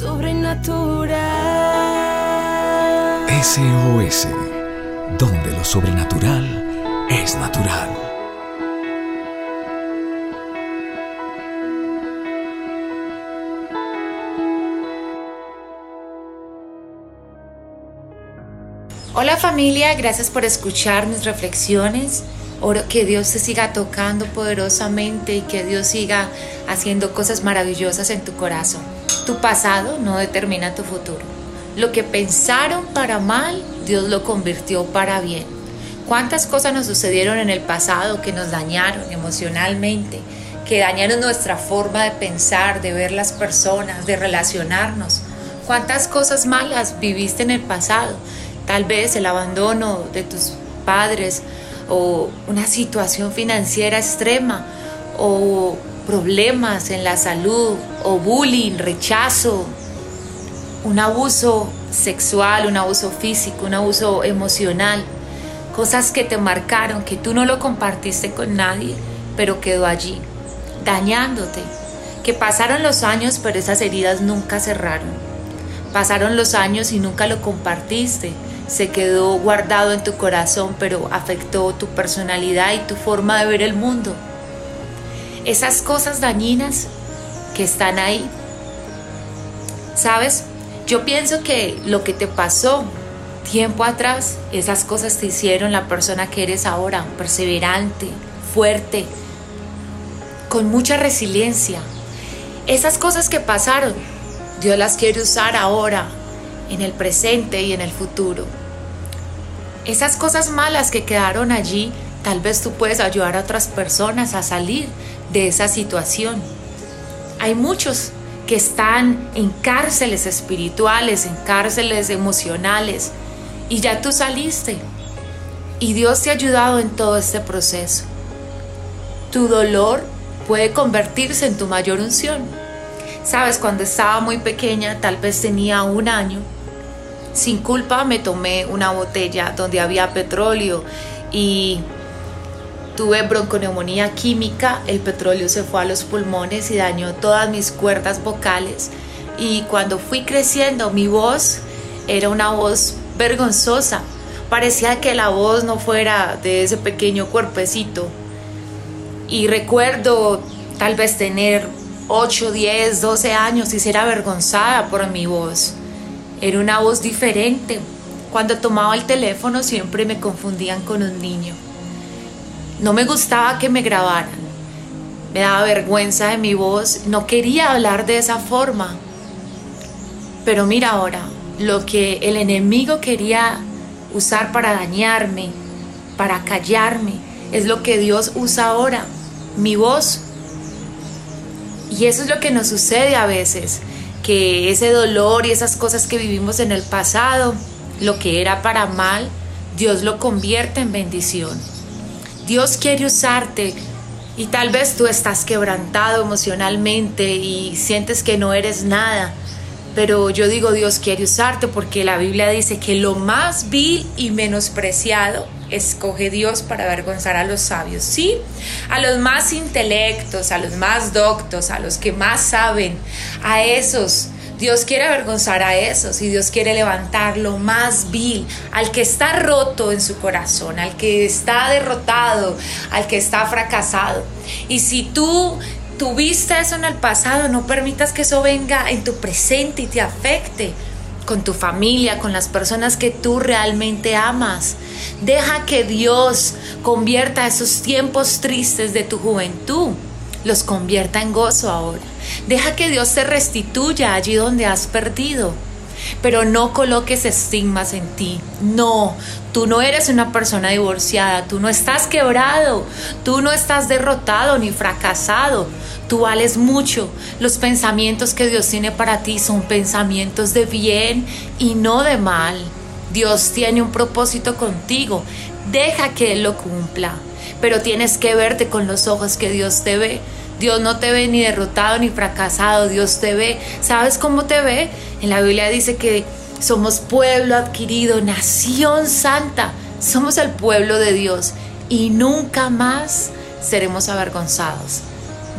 sobrenatural. SOS, donde lo sobrenatural es natural. Hola familia, gracias por escuchar mis reflexiones. Oro que Dios te siga tocando poderosamente y que Dios siga haciendo cosas maravillosas en tu corazón. Tu pasado no determina tu futuro. Lo que pensaron para mal, Dios lo convirtió para bien. ¿Cuántas cosas nos sucedieron en el pasado que nos dañaron emocionalmente, que dañaron nuestra forma de pensar, de ver las personas, de relacionarnos? ¿Cuántas cosas malas viviste en el pasado? Tal vez el abandono de tus padres, o una situación financiera extrema o problemas en la salud o bullying, rechazo, un abuso sexual, un abuso físico, un abuso emocional, cosas que te marcaron, que tú no lo compartiste con nadie, pero quedó allí, dañándote, que pasaron los años, pero esas heridas nunca cerraron. Pasaron los años y nunca lo compartiste, se quedó guardado en tu corazón, pero afectó tu personalidad y tu forma de ver el mundo. Esas cosas dañinas que están ahí. ¿Sabes? Yo pienso que lo que te pasó tiempo atrás, esas cosas te hicieron la persona que eres ahora, perseverante, fuerte, con mucha resiliencia. Esas cosas que pasaron, Dios las quiere usar ahora, en el presente y en el futuro. Esas cosas malas que quedaron allí, tal vez tú puedes ayudar a otras personas a salir de esa situación. Hay muchos que están en cárceles espirituales, en cárceles emocionales, y ya tú saliste. Y Dios te ha ayudado en todo este proceso. Tu dolor puede convertirse en tu mayor unción. Sabes, cuando estaba muy pequeña, tal vez tenía un año, sin culpa me tomé una botella donde había petróleo y tuve bronconeumonía química, el petróleo se fue a los pulmones y dañó todas mis cuerdas vocales y cuando fui creciendo mi voz era una voz vergonzosa, parecía que la voz no fuera de ese pequeño cuerpecito y recuerdo tal vez tener 8, 10, 12 años y ser avergonzada por mi voz. Era una voz diferente. Cuando tomaba el teléfono siempre me confundían con un niño. No me gustaba que me grabaran. Me daba vergüenza de mi voz. No quería hablar de esa forma. Pero mira ahora, lo que el enemigo quería usar para dañarme, para callarme, es lo que Dios usa ahora, mi voz. Y eso es lo que nos sucede a veces que ese dolor y esas cosas que vivimos en el pasado, lo que era para mal, Dios lo convierte en bendición. Dios quiere usarte y tal vez tú estás quebrantado emocionalmente y sientes que no eres nada. Pero yo digo, Dios quiere usarte porque la Biblia dice que lo más vil y menospreciado escoge Dios para avergonzar a los sabios, ¿sí? A los más intelectos, a los más doctos, a los que más saben, a esos. Dios quiere avergonzar a esos y Dios quiere levantar lo más vil, al que está roto en su corazón, al que está derrotado, al que está fracasado. Y si tú tuviste eso en el pasado, no permitas que eso venga en tu presente y te afecte con tu familia, con las personas que tú realmente amas. Deja que Dios convierta esos tiempos tristes de tu juventud, los convierta en gozo ahora. Deja que Dios te restituya allí donde has perdido. Pero no coloques estigmas en ti. No, tú no eres una persona divorciada, tú no estás quebrado, tú no estás derrotado ni fracasado. Tú vales mucho. Los pensamientos que Dios tiene para ti son pensamientos de bien y no de mal. Dios tiene un propósito contigo. Deja que Él lo cumpla. Pero tienes que verte con los ojos que Dios te ve. Dios no te ve ni derrotado ni fracasado. Dios te ve. ¿Sabes cómo te ve? En la Biblia dice que somos pueblo adquirido, nación santa. Somos el pueblo de Dios y nunca más seremos avergonzados.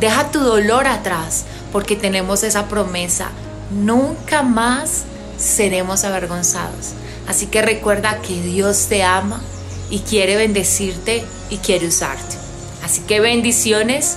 Deja tu dolor atrás porque tenemos esa promesa. nunca más seremos avergonzados. Así que recuerda que Dios te ama y quiere bendecirte y quiere usarte. Así que bendiciones,